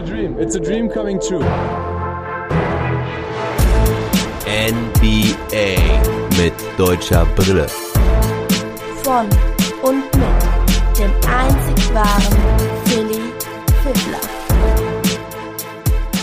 a dream. It's a dream coming true. NBA mit deutscher Brille. Von und mit dem einzig wahren Philly Fiddler.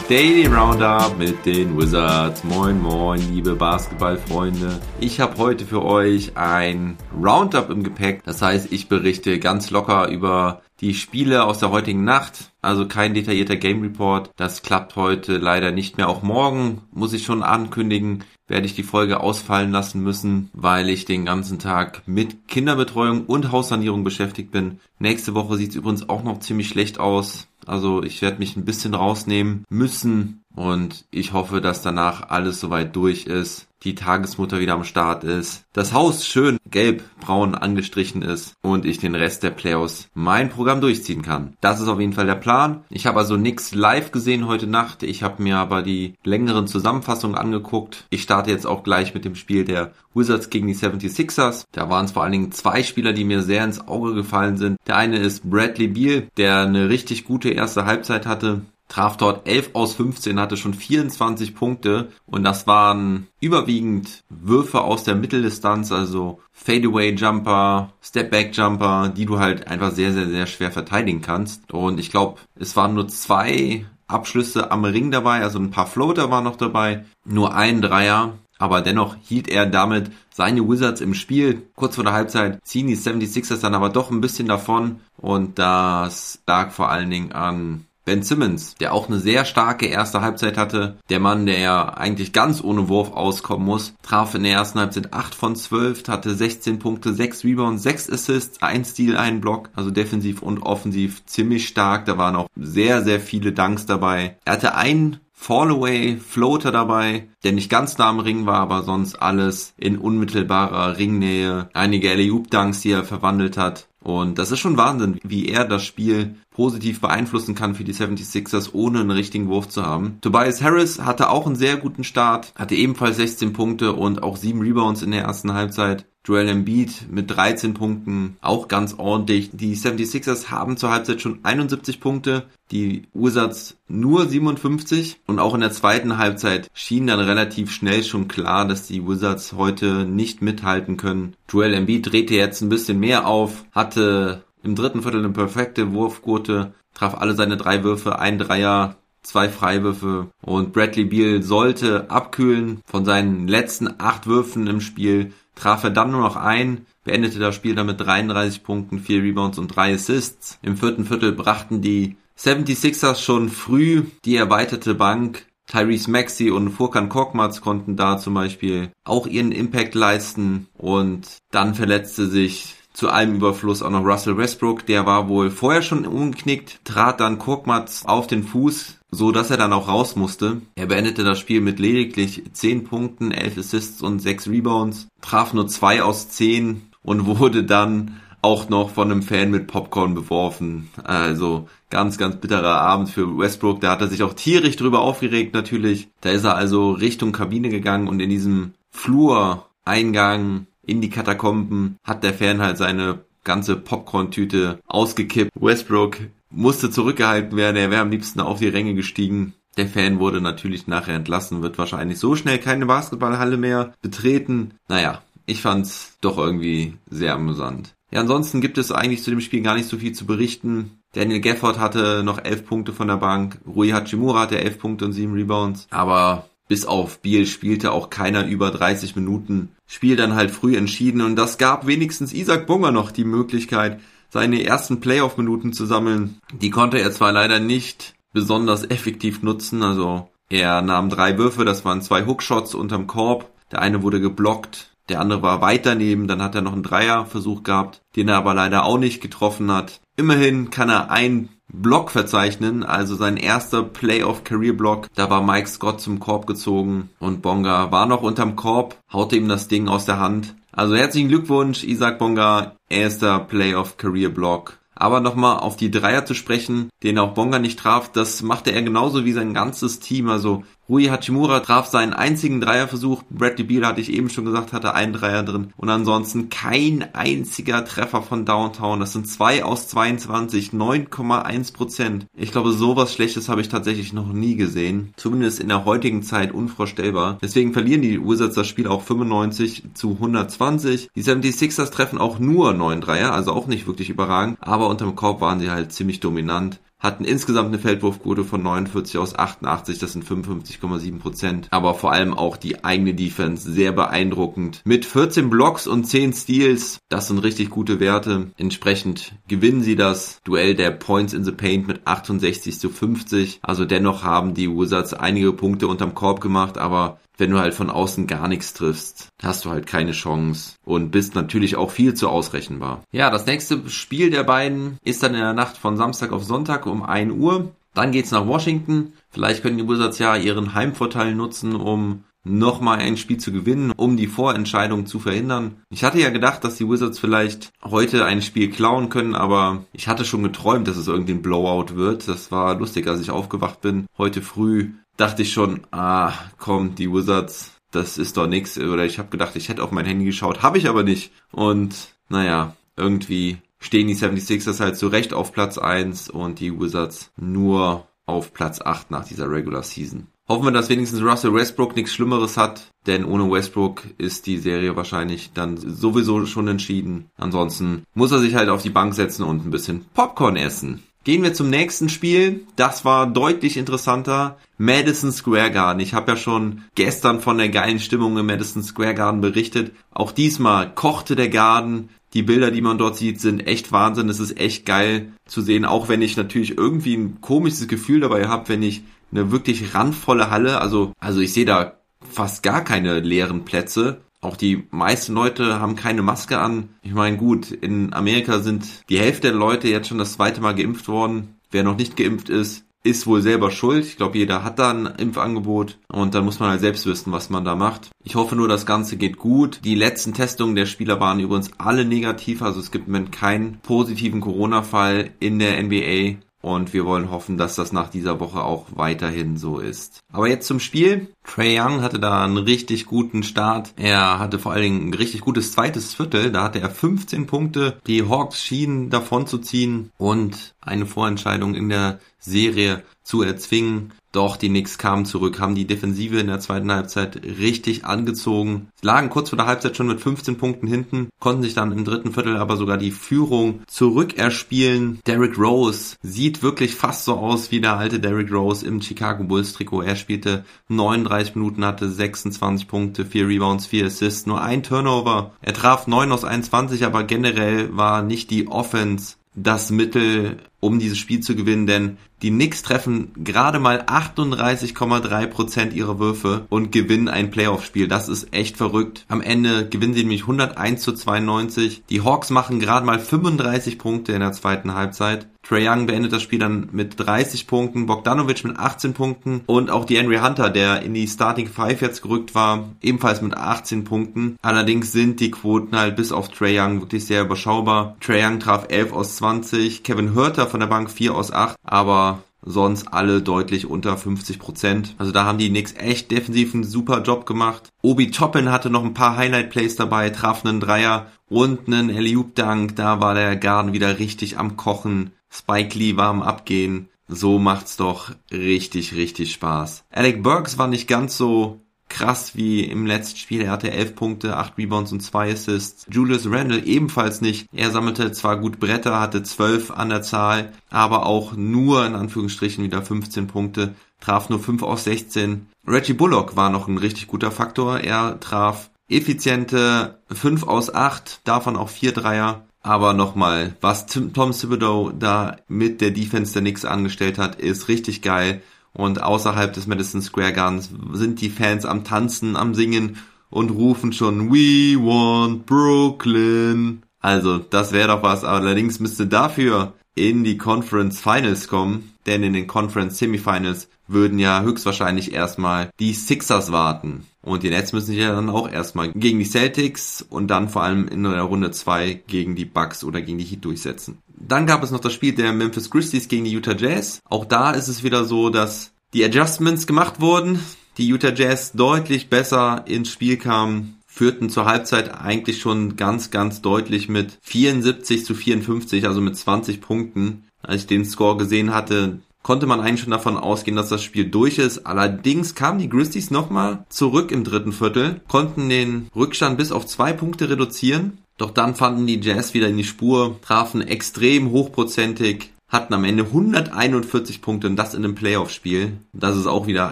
Daily Roundup mit den Wizards. Moin, moin, liebe Basketballfreunde. Ich habe heute für euch ein Roundup im Gepäck. Das heißt, ich berichte ganz locker über die Spiele aus der heutigen Nacht. Also kein detaillierter Game Report. Das klappt heute leider nicht mehr. Auch morgen muss ich schon ankündigen, werde ich die Folge ausfallen lassen müssen, weil ich den ganzen Tag mit Kinderbetreuung und Haussanierung beschäftigt bin. Nächste Woche sieht es übrigens auch noch ziemlich schlecht aus. Also ich werde mich ein bisschen rausnehmen müssen und ich hoffe, dass danach alles soweit durch ist die Tagesmutter wieder am Start ist, das Haus schön gelb-braun angestrichen ist und ich den Rest der Playoffs mein Programm durchziehen kann. Das ist auf jeden Fall der Plan. Ich habe also nichts live gesehen heute Nacht. Ich habe mir aber die längeren Zusammenfassungen angeguckt. Ich starte jetzt auch gleich mit dem Spiel der Wizards gegen die 76ers. Da waren es vor allen Dingen zwei Spieler, die mir sehr ins Auge gefallen sind. Der eine ist Bradley Beal, der eine richtig gute erste Halbzeit hatte traf dort 11 aus 15, hatte schon 24 Punkte und das waren überwiegend Würfe aus der Mitteldistanz, also Fadeaway Jumper, Stepback Jumper, die du halt einfach sehr, sehr, sehr schwer verteidigen kannst. Und ich glaube, es waren nur zwei Abschlüsse am Ring dabei, also ein paar Floater waren noch dabei, nur ein Dreier. Aber dennoch hielt er damit seine Wizards im Spiel. Kurz vor der Halbzeit ziehen die 76ers dann aber doch ein bisschen davon. Und das lag vor allen Dingen an Ben Simmons, der auch eine sehr starke erste Halbzeit hatte, der Mann, der ja eigentlich ganz ohne Wurf auskommen muss, traf in der ersten Halbzeit 8 von 12, hatte 16 Punkte, 6 Rebounds, 6 Assists, 1 Steal, 1 Block, also defensiv und offensiv ziemlich stark. Da waren auch sehr, sehr viele Dunks dabei. Er hatte einen Fallaway Floater dabei, der nicht ganz nah am Ring war, aber sonst alles in unmittelbarer Ringnähe. Einige Alley-Oop Dunks, die er verwandelt hat. Und das ist schon Wahnsinn, wie er das Spiel positiv beeinflussen kann für die 76ers, ohne einen richtigen Wurf zu haben. Tobias Harris hatte auch einen sehr guten Start, hatte ebenfalls 16 Punkte und auch 7 Rebounds in der ersten Halbzeit. Joel Embiid mit 13 Punkten, auch ganz ordentlich. Die 76ers haben zur Halbzeit schon 71 Punkte, die Wizards nur 57 und auch in der zweiten Halbzeit schien dann relativ schnell schon klar, dass die Wizards heute nicht mithalten können. Joel Embiid drehte jetzt ein bisschen mehr auf, hatte im dritten Viertel eine perfekte Wurfquote, traf alle seine drei Würfe, ein Dreier, zwei Freiwürfe und Bradley Beal sollte abkühlen von seinen letzten acht Würfen im Spiel traf er dann nur noch ein, beendete das Spiel dann mit 33 Punkten, 4 Rebounds und 3 Assists. Im vierten Viertel brachten die 76ers schon früh die erweiterte Bank. Tyrese Maxey und Furkan Korkmaz konnten da zum Beispiel auch ihren Impact leisten und dann verletzte sich zu allem Überfluss auch noch Russell Westbrook, der war wohl vorher schon umgeknickt, trat dann Korkmaz auf den Fuß, so dass er dann auch raus musste. Er beendete das Spiel mit lediglich 10 Punkten, 11 Assists und 6 Rebounds, traf nur 2 aus 10 und wurde dann auch noch von einem Fan mit Popcorn beworfen. Also ganz, ganz bitterer Abend für Westbrook. Da hat er sich auch tierisch drüber aufgeregt natürlich. Da ist er also Richtung Kabine gegangen und in diesem Flur-Eingang in die Katakomben hat der Fan halt seine ganze Popcorn-Tüte ausgekippt. Westbrook musste zurückgehalten werden, er wäre am liebsten auf die Ränge gestiegen. Der Fan wurde natürlich nachher entlassen, wird wahrscheinlich so schnell keine Basketballhalle mehr betreten. Naja, ich fand's doch irgendwie sehr amüsant. Ja, ansonsten gibt es eigentlich zu dem Spiel gar nicht so viel zu berichten. Daniel Gafford hatte noch elf Punkte von der Bank. Rui Hachimura hatte elf Punkte und sieben Rebounds. Aber bis auf Biel spielte auch keiner über 30 Minuten. Spiel dann halt früh entschieden und das gab wenigstens Isaac Bunger noch die Möglichkeit, seine ersten Playoff-Minuten zu sammeln. Die konnte er zwar leider nicht besonders effektiv nutzen, also er nahm drei Würfe, das waren zwei Hookshots unterm Korb, der eine wurde geblockt, der andere war weit daneben, dann hat er noch einen Dreierversuch gehabt, den er aber leider auch nicht getroffen hat. Immerhin kann er einen Block verzeichnen, also sein erster Playoff-Career-Block. Da war Mike Scott zum Korb gezogen und Bonga war noch unterm Korb, haute ihm das Ding aus der Hand. Also herzlichen Glückwunsch, Isaac Bonga, erster Playoff-Career-Block. Aber nochmal auf die Dreier zu sprechen, den auch Bonga nicht traf, das machte er genauso wie sein ganzes Team. Also Rui Hachimura traf seinen einzigen Dreierversuch. Bradley Beal hatte ich eben schon gesagt, hatte einen Dreier drin. Und ansonsten kein einziger Treffer von Downtown. Das sind zwei aus 22, 9,1 Prozent. Ich glaube, sowas Schlechtes habe ich tatsächlich noch nie gesehen. Zumindest in der heutigen Zeit unvorstellbar. Deswegen verlieren die Wizards das Spiel auch 95 zu 120. Die 76ers treffen auch nur 9 Dreier, also auch nicht wirklich überragend. Aber unterm Korb waren sie halt ziemlich dominant hatten insgesamt eine Feldwurfquote von 49 aus 88, das sind 55,7 Prozent. Aber vor allem auch die eigene Defense sehr beeindruckend. Mit 14 Blocks und 10 Steals, das sind richtig gute Werte. Entsprechend gewinnen sie das Duell der Points in the Paint mit 68 zu 50. Also dennoch haben die Wizards einige Punkte unterm Korb gemacht, aber wenn du halt von außen gar nichts triffst, hast du halt keine Chance und bist natürlich auch viel zu ausrechenbar. Ja, das nächste Spiel der beiden ist dann in der Nacht von Samstag auf Sonntag um 1 Uhr. Dann geht's nach Washington. Vielleicht können die Wizards ja ihren Heimvorteil nutzen, um nochmal ein Spiel zu gewinnen, um die Vorentscheidung zu verhindern. Ich hatte ja gedacht, dass die Wizards vielleicht heute ein Spiel klauen können, aber ich hatte schon geträumt, dass es irgendwie ein Blowout wird. Das war lustig, als ich aufgewacht bin. Heute früh dachte ich schon, ah, komm, die Wizards, das ist doch nix. Oder ich habe gedacht, ich hätte auf mein Handy geschaut, habe ich aber nicht. Und naja, irgendwie stehen die 76ers halt zu Recht auf Platz 1 und die Wizards nur auf Platz 8 nach dieser Regular Season. Hoffen wir, dass wenigstens Russell Westbrook nichts Schlimmeres hat, denn ohne Westbrook ist die Serie wahrscheinlich dann sowieso schon entschieden. Ansonsten muss er sich halt auf die Bank setzen und ein bisschen Popcorn essen. Gehen wir zum nächsten Spiel. Das war deutlich interessanter. Madison Square Garden. Ich habe ja schon gestern von der geilen Stimmung im Madison Square Garden berichtet. Auch diesmal kochte der Garden. Die Bilder, die man dort sieht, sind echt Wahnsinn. Es ist echt geil zu sehen, auch wenn ich natürlich irgendwie ein komisches Gefühl dabei habe, wenn ich eine wirklich randvolle Halle, also, also ich sehe da fast gar keine leeren Plätze. Auch die meisten Leute haben keine Maske an. Ich meine, gut, in Amerika sind die Hälfte der Leute jetzt schon das zweite Mal geimpft worden. Wer noch nicht geimpft ist, ist wohl selber schuld. Ich glaube, jeder hat da ein Impfangebot und dann muss man halt selbst wissen, was man da macht. Ich hoffe nur, das Ganze geht gut. Die letzten Testungen der Spieler waren übrigens alle negativ, also es gibt im Moment keinen positiven Corona-Fall in der NBA. Und wir wollen hoffen, dass das nach dieser Woche auch weiterhin so ist. Aber jetzt zum Spiel. Trey Young hatte da einen richtig guten Start. Er hatte vor allen Dingen ein richtig gutes zweites Viertel. Da hatte er 15 Punkte. Die Hawks schienen davon zu ziehen und eine Vorentscheidung in der Serie zu erzwingen. Doch die Knicks kamen zurück, haben die Defensive in der zweiten Halbzeit richtig angezogen. Lagen kurz vor der Halbzeit schon mit 15 Punkten hinten, konnten sich dann im dritten Viertel aber sogar die Führung zurückerspielen. Derrick Rose sieht wirklich fast so aus wie der alte Derrick Rose im Chicago Bulls Trikot. Er spielte 39 Minuten, hatte 26 Punkte, 4 Rebounds, 4 Assists, nur ein Turnover. Er traf 9 aus 21, aber generell war nicht die Offense das Mittel, um dieses Spiel zu gewinnen, denn die Knicks treffen gerade mal 38,3% ihrer Würfe und gewinnen ein Playoff-Spiel. Das ist echt verrückt. Am Ende gewinnen sie nämlich 101 zu 92. Die Hawks machen gerade mal 35 Punkte in der zweiten Halbzeit. Trey Young beendet das Spiel dann mit 30 Punkten, Bogdanovic mit 18 Punkten und auch die Henry Hunter, der in die Starting Five jetzt gerückt war, ebenfalls mit 18 Punkten. Allerdings sind die Quoten halt bis auf Trey Young wirklich sehr überschaubar. Trey Young traf 11 aus 20, Kevin Hurter von der Bank 4 aus 8, aber sonst alle deutlich unter 50 Prozent. Also da haben die Knicks echt defensiv einen super Job gemacht. Obi Toppin hatte noch ein paar Highlight-Plays dabei, traf einen Dreier und einen Eliup-Dank. Da war der Garden wieder richtig am Kochen. Spike Lee war am Abgehen. So macht's doch richtig, richtig Spaß. Alec Burks war nicht ganz so krass wie im letzten Spiel. Er hatte 11 Punkte, 8 Rebounds und 2 Assists. Julius Randle ebenfalls nicht. Er sammelte zwar gut Bretter, hatte 12 an der Zahl, aber auch nur in Anführungsstrichen wieder 15 Punkte, traf nur 5 aus 16. Reggie Bullock war noch ein richtig guter Faktor. Er traf effiziente 5 aus 8, davon auch 4 Dreier. Aber nochmal, was Tom Thibodeau da mit der Defense der Knicks angestellt hat, ist richtig geil. Und außerhalb des Madison Square Gardens sind die Fans am Tanzen, am Singen und rufen schon We want Brooklyn. Also, das wäre doch was. Allerdings müsste dafür in die Conference Finals kommen, denn in den Conference Semifinals würden ja höchstwahrscheinlich erstmal die Sixers warten. Und die Nets müssen sich ja dann auch erstmal gegen die Celtics und dann vor allem in der Runde 2 gegen die Bucks oder gegen die Heat durchsetzen. Dann gab es noch das Spiel der Memphis Grizzlies gegen die Utah Jazz. Auch da ist es wieder so, dass die Adjustments gemacht wurden. die Utah Jazz deutlich besser ins Spiel kamen, führten zur Halbzeit eigentlich schon ganz, ganz deutlich mit 74 zu 54, also mit 20 Punkten. Als ich den Score gesehen hatte, konnte man eigentlich schon davon ausgehen, dass das Spiel durch ist. Allerdings kamen die Grizzlies nochmal zurück im dritten Viertel, konnten den Rückstand bis auf zwei Punkte reduzieren. Doch dann fanden die Jazz wieder in die Spur, trafen extrem hochprozentig, hatten am Ende 141 Punkte und das in einem Playoff-Spiel. Das ist auch wieder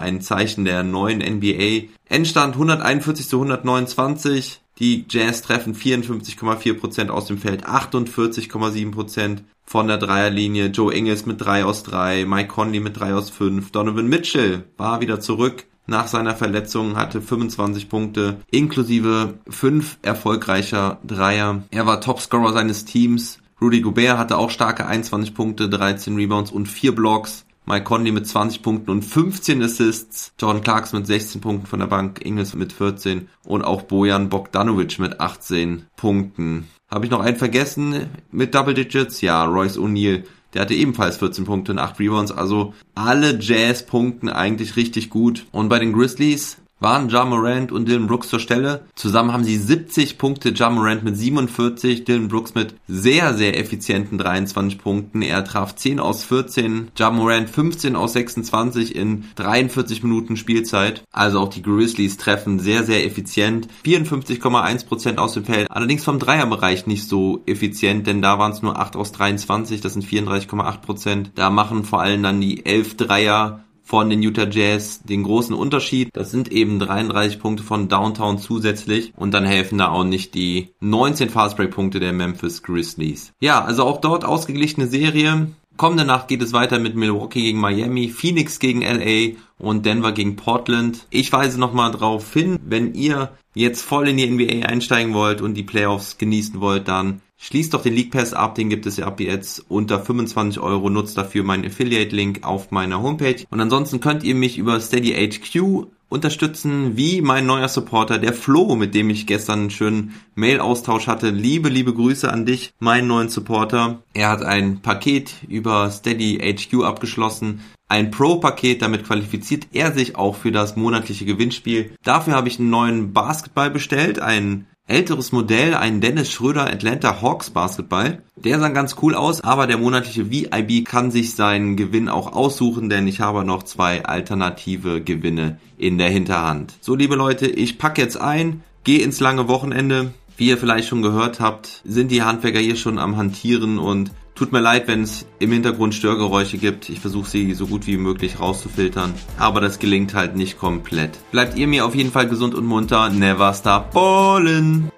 ein Zeichen der neuen NBA. Endstand 141 zu 129. Die Jazz treffen 54,4% aus dem Feld, 48,7% von der Dreierlinie. Joe Ingles mit 3 aus 3, Mike Conley mit 3 aus 5. Donovan Mitchell war wieder zurück nach seiner Verletzung, hatte 25 Punkte, inklusive 5 erfolgreicher Dreier. Er war Topscorer seines Teams. Rudy Gobert hatte auch starke 21 Punkte, 13 Rebounds und 4 Blocks. Mike Conley mit 20 Punkten und 15 Assists, Jordan Clarks mit 16 Punkten von der Bank, Ingles mit 14 und auch Bojan Bogdanovic mit 18 Punkten. Habe ich noch einen vergessen mit Double Digits? Ja, Royce O'Neal. Der hatte ebenfalls 14 Punkte und 8 Rebounds. Also alle Jazz punkten eigentlich richtig gut. Und bei den Grizzlies waren Ja Morant und Dylan Brooks zur Stelle. Zusammen haben sie 70 Punkte, Ja Morant mit 47, Dylan Brooks mit sehr, sehr effizienten 23 Punkten. Er traf 10 aus 14, Ja Morant 15 aus 26 in 43 Minuten Spielzeit. Also auch die Grizzlies treffen sehr, sehr effizient. 54,1% aus dem Feld. Allerdings vom Dreierbereich nicht so effizient, denn da waren es nur 8 aus 23, das sind 34,8%. Da machen vor allem dann die 11 Dreier von den Utah Jazz den großen Unterschied. Das sind eben 33 Punkte von Downtown zusätzlich und dann helfen da auch nicht die 19 Fastbreak-Punkte der Memphis Grizzlies. Ja, also auch dort ausgeglichene Serie. Kommende Nacht geht es weiter mit Milwaukee gegen Miami, Phoenix gegen LA und Denver gegen Portland. Ich weise nochmal darauf hin, wenn ihr jetzt voll in die NBA einsteigen wollt und die Playoffs genießen wollt, dann Schließt doch den League Pass ab, den gibt es ja ab jetzt unter 25 Euro. Nutzt dafür meinen Affiliate-Link auf meiner Homepage. Und ansonsten könnt ihr mich über Steady HQ unterstützen, wie mein neuer Supporter, der Flo, mit dem ich gestern einen schönen Mail-Austausch hatte. Liebe, liebe Grüße an dich, meinen neuen Supporter. Er hat ein Paket über Steady HQ abgeschlossen. Ein Pro-Paket, damit qualifiziert er sich auch für das monatliche Gewinnspiel. Dafür habe ich einen neuen Basketball bestellt, einen älteres Modell, ein Dennis Schröder Atlanta Hawks Basketball. Der sah ganz cool aus, aber der monatliche VIB kann sich seinen Gewinn auch aussuchen, denn ich habe noch zwei alternative Gewinne in der Hinterhand. So, liebe Leute, ich packe jetzt ein, gehe ins lange Wochenende. Wie ihr vielleicht schon gehört habt, sind die Handwerker hier schon am Hantieren und Tut mir leid, wenn es im Hintergrund Störgeräusche gibt. Ich versuche sie so gut wie möglich rauszufiltern. Aber das gelingt halt nicht komplett. Bleibt ihr mir auf jeden Fall gesund und munter. Never stop ballin'.